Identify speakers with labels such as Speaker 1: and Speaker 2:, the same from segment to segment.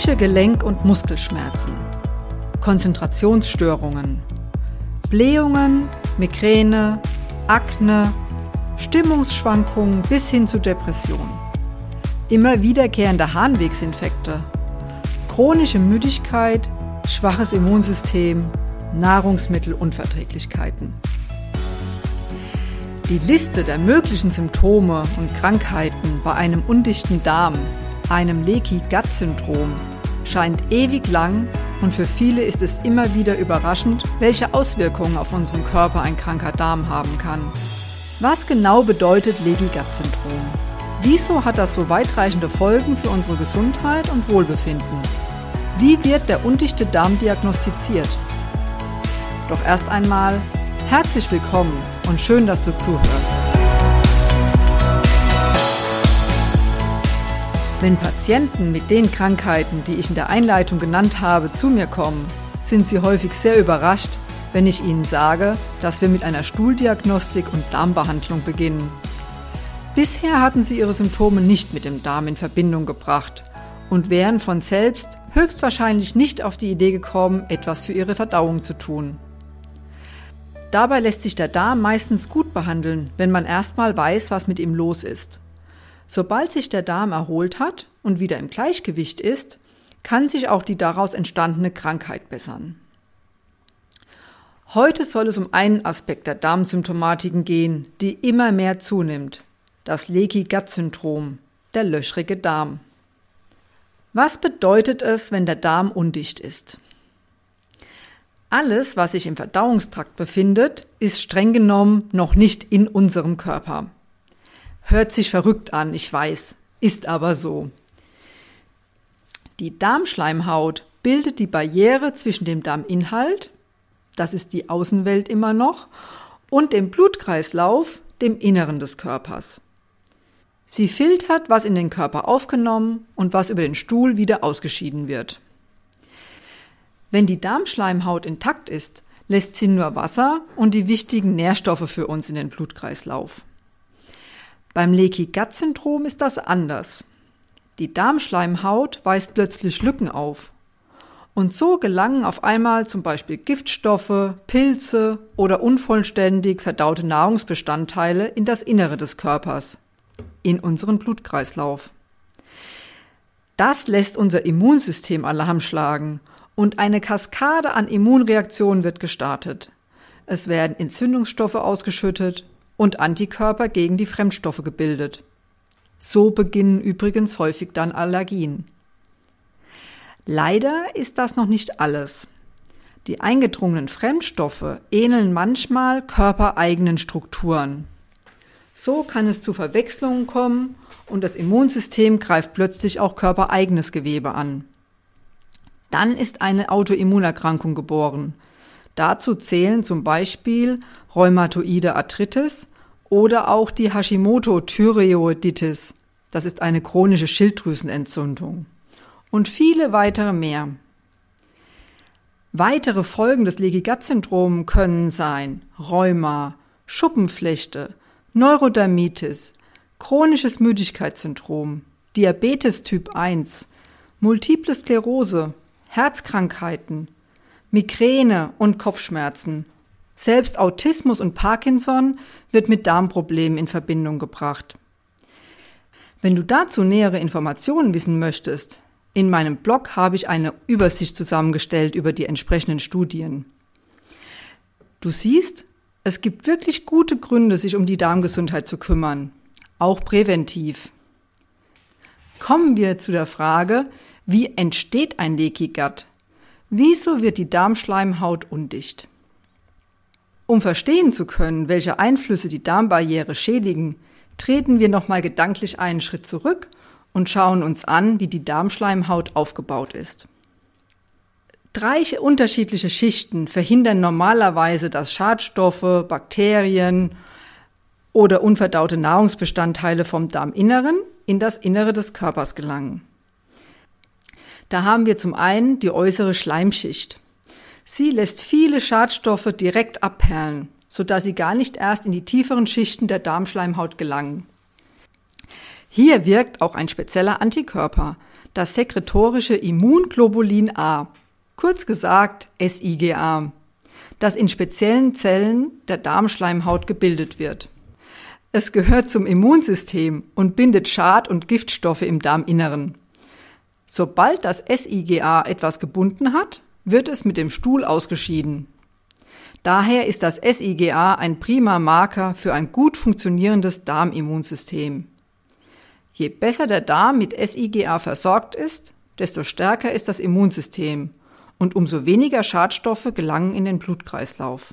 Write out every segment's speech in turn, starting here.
Speaker 1: chronische Gelenk- und Muskelschmerzen, Konzentrationsstörungen, Blähungen, Migräne, Akne, Stimmungsschwankungen bis hin zu Depression, immer wiederkehrende Harnwegsinfekte, chronische Müdigkeit, schwaches Immunsystem, Nahrungsmittelunverträglichkeiten. Die Liste der möglichen Symptome und Krankheiten bei einem undichten Darm, einem Leaky-Gut-Syndrom, scheint ewig lang und für viele ist es immer wieder überraschend, welche Auswirkungen auf unseren Körper ein kranker Darm haben kann. Was genau bedeutet Leaky-Gut-Syndrom? Wieso hat das so weitreichende Folgen für unsere Gesundheit und Wohlbefinden? Wie wird der undichte Darm diagnostiziert? Doch erst einmal herzlich willkommen und schön, dass du zuhörst. Wenn Patienten mit den Krankheiten, die ich in der Einleitung genannt habe, zu mir kommen, sind sie häufig sehr überrascht, wenn ich ihnen sage, dass wir mit einer Stuhldiagnostik und Darmbehandlung beginnen. Bisher hatten sie ihre Symptome nicht mit dem Darm in Verbindung gebracht und wären von selbst höchstwahrscheinlich nicht auf die Idee gekommen, etwas für ihre Verdauung zu tun. Dabei lässt sich der Darm meistens gut behandeln, wenn man erstmal weiß, was mit ihm los ist. Sobald sich der Darm erholt hat und wieder im Gleichgewicht ist, kann sich auch die daraus entstandene Krankheit bessern. Heute soll es um einen Aspekt der Darmsymptomatiken gehen, die immer mehr zunimmt. Das Leaky Gut Syndrom, der löchrige Darm. Was bedeutet es, wenn der Darm undicht ist? Alles, was sich im Verdauungstrakt befindet, ist streng genommen noch nicht in unserem Körper. Hört sich verrückt an, ich weiß, ist aber so. Die Darmschleimhaut bildet die Barriere zwischen dem Darminhalt, das ist die Außenwelt immer noch, und dem Blutkreislauf, dem Inneren des Körpers. Sie filtert, was in den Körper aufgenommen und was über den Stuhl wieder ausgeschieden wird. Wenn die Darmschleimhaut intakt ist, lässt sie nur Wasser und die wichtigen Nährstoffe für uns in den Blutkreislauf. Beim Leaky-Gut-Syndrom ist das anders. Die Darmschleimhaut weist plötzlich Lücken auf. Und so gelangen auf einmal zum Beispiel Giftstoffe, Pilze oder unvollständig verdaute Nahrungsbestandteile in das Innere des Körpers, in unseren Blutkreislauf. Das lässt unser Immunsystem Alarm schlagen und eine Kaskade an Immunreaktionen wird gestartet. Es werden Entzündungsstoffe ausgeschüttet und Antikörper gegen die Fremdstoffe gebildet. So beginnen übrigens häufig dann Allergien. Leider ist das noch nicht alles. Die eingedrungenen Fremdstoffe ähneln manchmal körpereigenen Strukturen. So kann es zu Verwechslungen kommen und das Immunsystem greift plötzlich auch körpereigenes Gewebe an. Dann ist eine Autoimmunerkrankung geboren. Dazu zählen zum Beispiel rheumatoide Arthritis oder auch die Hashimoto-Thyreoiditis. Das ist eine chronische Schilddrüsenentzündung. Und viele weitere mehr. Weitere Folgen des Leaky Gut Syndrom können sein Rheuma, Schuppenflechte, Neurodermitis, chronisches Müdigkeitssyndrom, Diabetes Typ 1, Multiple Sklerose, Herzkrankheiten, Migräne und Kopfschmerzen. Selbst Autismus und Parkinson wird mit Darmproblemen in Verbindung gebracht. Wenn du dazu nähere Informationen wissen möchtest, in meinem Blog habe ich eine Übersicht zusammengestellt über die entsprechenden Studien. Du siehst, es gibt wirklich gute Gründe, sich um die Darmgesundheit zu kümmern, auch präventiv. Kommen wir zu der Frage, wie entsteht ein Leaky Gut? Wieso wird die Darmschleimhaut undicht? Um verstehen zu können, welche Einflüsse die Darmbarriere schädigen, treten wir nochmal gedanklich einen Schritt zurück und schauen uns an, wie die Darmschleimhaut aufgebaut ist. Drei unterschiedliche Schichten verhindern normalerweise, dass Schadstoffe, Bakterien oder unverdaute Nahrungsbestandteile vom Darminneren in das Innere des Körpers gelangen. Da haben wir zum einen die äußere Schleimschicht. Sie lässt viele Schadstoffe direkt abperlen, sodass sie gar nicht erst in die tieferen Schichten der Darmschleimhaut gelangen. Hier wirkt auch ein spezieller Antikörper, das sekretorische Immunglobulin A, kurz gesagt SIGA, das in speziellen Zellen der Darmschleimhaut gebildet wird. Es gehört zum Immunsystem und bindet Schad- und Giftstoffe im Darminneren. Sobald das SIGA etwas gebunden hat, wird es mit dem Stuhl ausgeschieden. Daher ist das SIGA ein prima Marker für ein gut funktionierendes Darmimmunsystem. Je besser der Darm mit SIGA versorgt ist, desto stärker ist das Immunsystem und umso weniger Schadstoffe gelangen in den Blutkreislauf.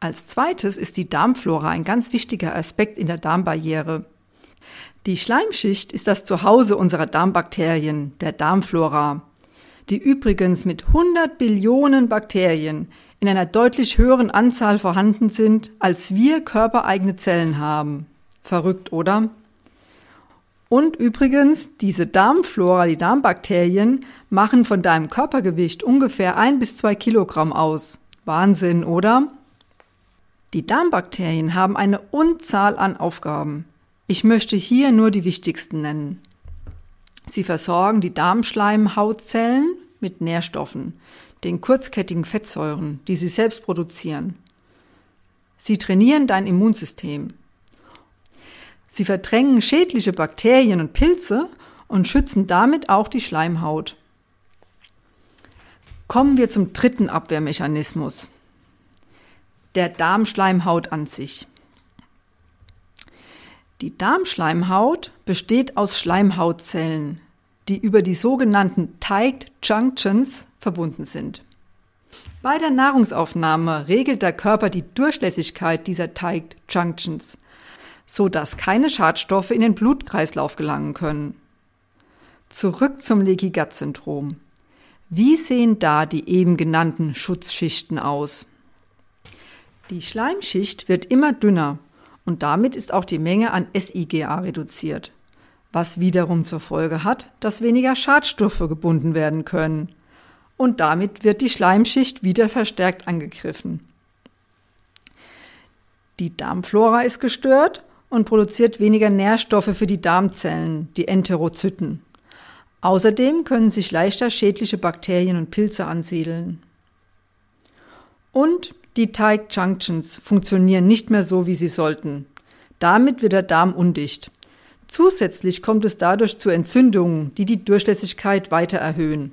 Speaker 1: Als zweites ist die Darmflora ein ganz wichtiger Aspekt in der Darmbarriere. Die Schleimschicht ist das Zuhause unserer Darmbakterien, der Darmflora, die übrigens mit 100 Billionen Bakterien in einer deutlich höheren Anzahl vorhanden sind, als wir körpereigene Zellen haben. Verrückt, oder? Und übrigens, diese Darmflora, die Darmbakterien, machen von deinem Körpergewicht ungefähr ein bis zwei Kilogramm aus. Wahnsinn, oder? Die Darmbakterien haben eine Unzahl an Aufgaben. Ich möchte hier nur die wichtigsten nennen. Sie versorgen die Darmschleimhautzellen mit Nährstoffen, den kurzkettigen Fettsäuren, die sie selbst produzieren. Sie trainieren dein Immunsystem. Sie verdrängen schädliche Bakterien und Pilze und schützen damit auch die Schleimhaut. Kommen wir zum dritten Abwehrmechanismus, der Darmschleimhaut an sich. Die Darmschleimhaut besteht aus Schleimhautzellen, die über die sogenannten Tight Junctions verbunden sind. Bei der Nahrungsaufnahme regelt der Körper die Durchlässigkeit dieser Tight Junctions, so dass keine Schadstoffe in den Blutkreislauf gelangen können. Zurück zum Leaky Gut Syndrom. Wie sehen da die eben genannten Schutzschichten aus? Die Schleimschicht wird immer dünner und damit ist auch die Menge an SIGA reduziert was wiederum zur Folge hat, dass weniger Schadstoffe gebunden werden können. Und damit wird die Schleimschicht wieder verstärkt angegriffen. Die Darmflora ist gestört und produziert weniger Nährstoffe für die Darmzellen, die Enterozyten. Außerdem können sich leichter schädliche Bakterien und Pilze ansiedeln. Und die Teig Junctions funktionieren nicht mehr so, wie sie sollten. Damit wird der Darm undicht. Zusätzlich kommt es dadurch zu Entzündungen, die die Durchlässigkeit weiter erhöhen.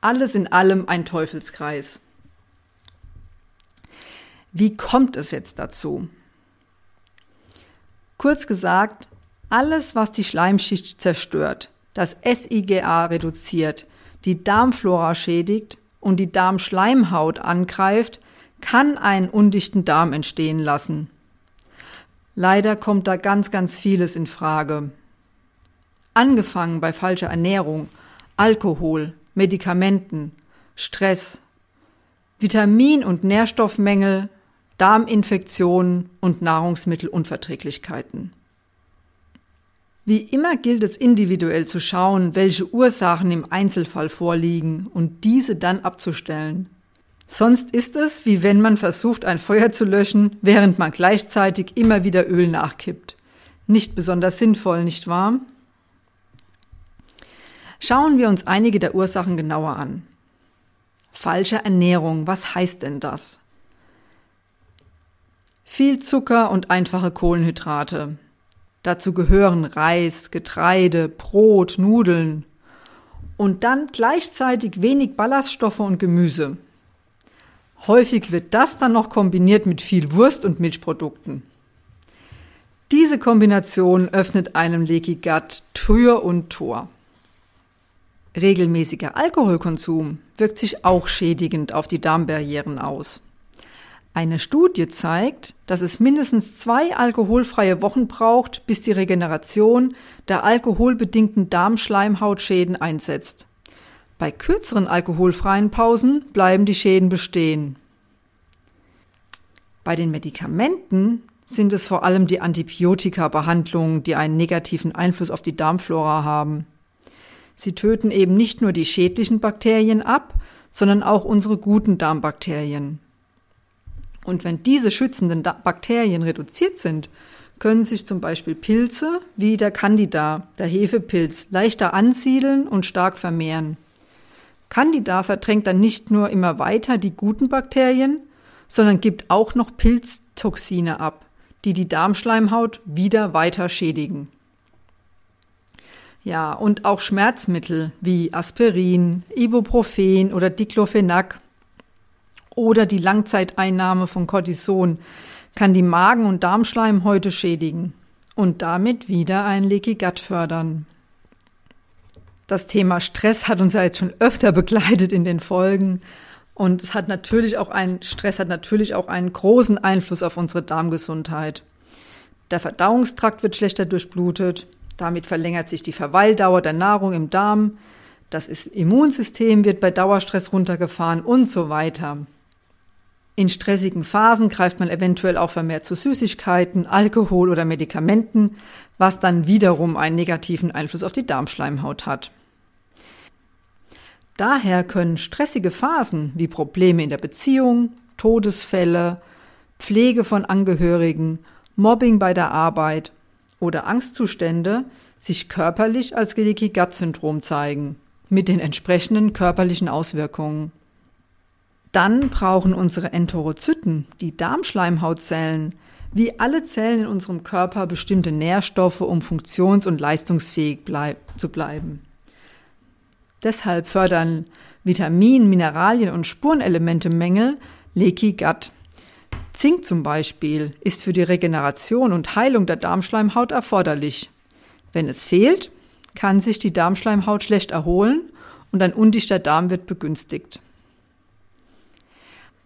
Speaker 1: Alles in allem ein Teufelskreis. Wie kommt es jetzt dazu? Kurz gesagt, alles, was die Schleimschicht zerstört, das SIGA reduziert, die Darmflora schädigt und die Darmschleimhaut angreift, kann einen undichten Darm entstehen lassen. Leider kommt da ganz, ganz vieles in Frage. Angefangen bei falscher Ernährung, Alkohol, Medikamenten, Stress, Vitamin- und Nährstoffmängel, Darminfektionen und Nahrungsmittelunverträglichkeiten. Wie immer gilt es individuell zu schauen, welche Ursachen im Einzelfall vorliegen und diese dann abzustellen. Sonst ist es, wie wenn man versucht, ein Feuer zu löschen, während man gleichzeitig immer wieder Öl nachkippt. Nicht besonders sinnvoll, nicht wahr? Schauen wir uns einige der Ursachen genauer an. Falsche Ernährung, was heißt denn das? Viel Zucker und einfache Kohlenhydrate. Dazu gehören Reis, Getreide, Brot, Nudeln und dann gleichzeitig wenig Ballaststoffe und Gemüse. Häufig wird das dann noch kombiniert mit viel Wurst und Milchprodukten. Diese Kombination öffnet einem Leaky Gut Tür und Tor. Regelmäßiger Alkoholkonsum wirkt sich auch schädigend auf die Darmbarrieren aus. Eine Studie zeigt, dass es mindestens zwei alkoholfreie Wochen braucht, bis die Regeneration der alkoholbedingten Darmschleimhautschäden einsetzt. Bei kürzeren alkoholfreien Pausen bleiben die Schäden bestehen. Bei den Medikamenten sind es vor allem die Antibiotika-Behandlungen, die einen negativen Einfluss auf die Darmflora haben. Sie töten eben nicht nur die schädlichen Bakterien ab, sondern auch unsere guten Darmbakterien. Und wenn diese schützenden Bakterien reduziert sind, können sich zum Beispiel Pilze wie der Candida, der Hefepilz, leichter ansiedeln und stark vermehren. Candida verdrängt dann nicht nur immer weiter die guten Bakterien, sondern gibt auch noch Pilztoxine ab, die die Darmschleimhaut wieder weiter schädigen. Ja, und auch Schmerzmittel wie Aspirin, Ibuprofen oder Diclofenac oder die Langzeiteinnahme von Cortison kann die Magen- und Darmschleimhäute schädigen und damit wieder ein Leaky Gut fördern. Das Thema Stress hat uns ja jetzt schon öfter begleitet in den Folgen und es hat natürlich auch ein Stress hat natürlich auch einen großen Einfluss auf unsere Darmgesundheit. Der Verdauungstrakt wird schlechter durchblutet, damit verlängert sich die Verweildauer der Nahrung im Darm, das Immunsystem wird bei Dauerstress runtergefahren und so weiter. In stressigen Phasen greift man eventuell auch vermehrt zu Süßigkeiten, Alkohol oder Medikamenten, was dann wiederum einen negativen Einfluss auf die Darmschleimhaut hat. Daher können stressige Phasen wie Probleme in der Beziehung, Todesfälle, Pflege von Angehörigen, Mobbing bei der Arbeit oder Angstzustände sich körperlich als Leaky Gut Syndrom zeigen, mit den entsprechenden körperlichen Auswirkungen. Dann brauchen unsere Enterozyten, die Darmschleimhautzellen, wie alle Zellen in unserem Körper bestimmte Nährstoffe, um funktions- und leistungsfähig bleib zu bleiben. Deshalb fördern Vitamin-, Mineralien- und Spurenelemente-Mängel Leaky Gut. Zink zum Beispiel ist für die Regeneration und Heilung der Darmschleimhaut erforderlich. Wenn es fehlt, kann sich die Darmschleimhaut schlecht erholen und ein undichter Darm wird begünstigt.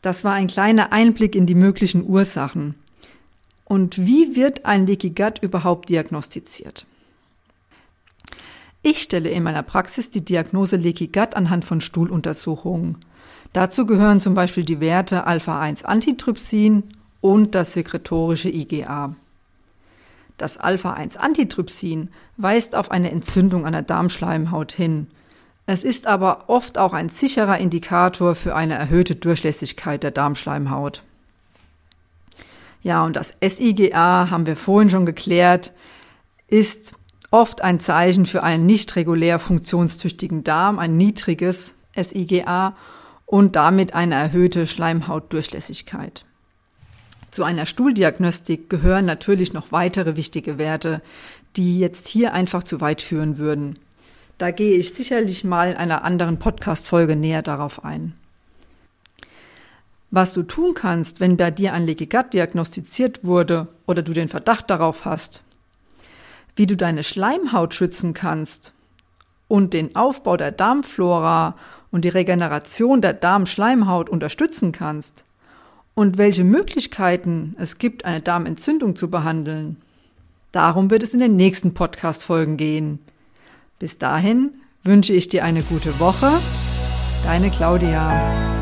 Speaker 1: Das war ein kleiner Einblick in die möglichen Ursachen. Und wie wird ein Leaky Gut überhaupt diagnostiziert? Ich stelle in meiner Praxis die Diagnose Leaky Gut anhand von Stuhluntersuchungen. Dazu gehören zum Beispiel die Werte Alpha-1-Antitrypsin und das sekretorische IgA. Das Alpha-1-Antitrypsin weist auf eine Entzündung an der Darmschleimhaut hin es ist aber oft auch ein sicherer Indikator für eine erhöhte Durchlässigkeit der Darmschleimhaut. Ja, und das SIGA haben wir vorhin schon geklärt, ist oft ein Zeichen für einen nicht regulär funktionstüchtigen Darm, ein niedriges SIGA und damit eine erhöhte Schleimhautdurchlässigkeit. Zu einer Stuhldiagnostik gehören natürlich noch weitere wichtige Werte, die jetzt hier einfach zu weit führen würden. Da gehe ich sicherlich mal in einer anderen Podcast-Folge näher darauf ein. Was du tun kannst, wenn bei dir ein Leaky Gut diagnostiziert wurde oder du den Verdacht darauf hast, wie du deine Schleimhaut schützen kannst und den Aufbau der Darmflora und die Regeneration der Darmschleimhaut unterstützen kannst und welche Möglichkeiten es gibt, eine Darmentzündung zu behandeln. Darum wird es in den nächsten Podcast-Folgen gehen. Bis dahin wünsche ich dir eine gute Woche. Deine Claudia.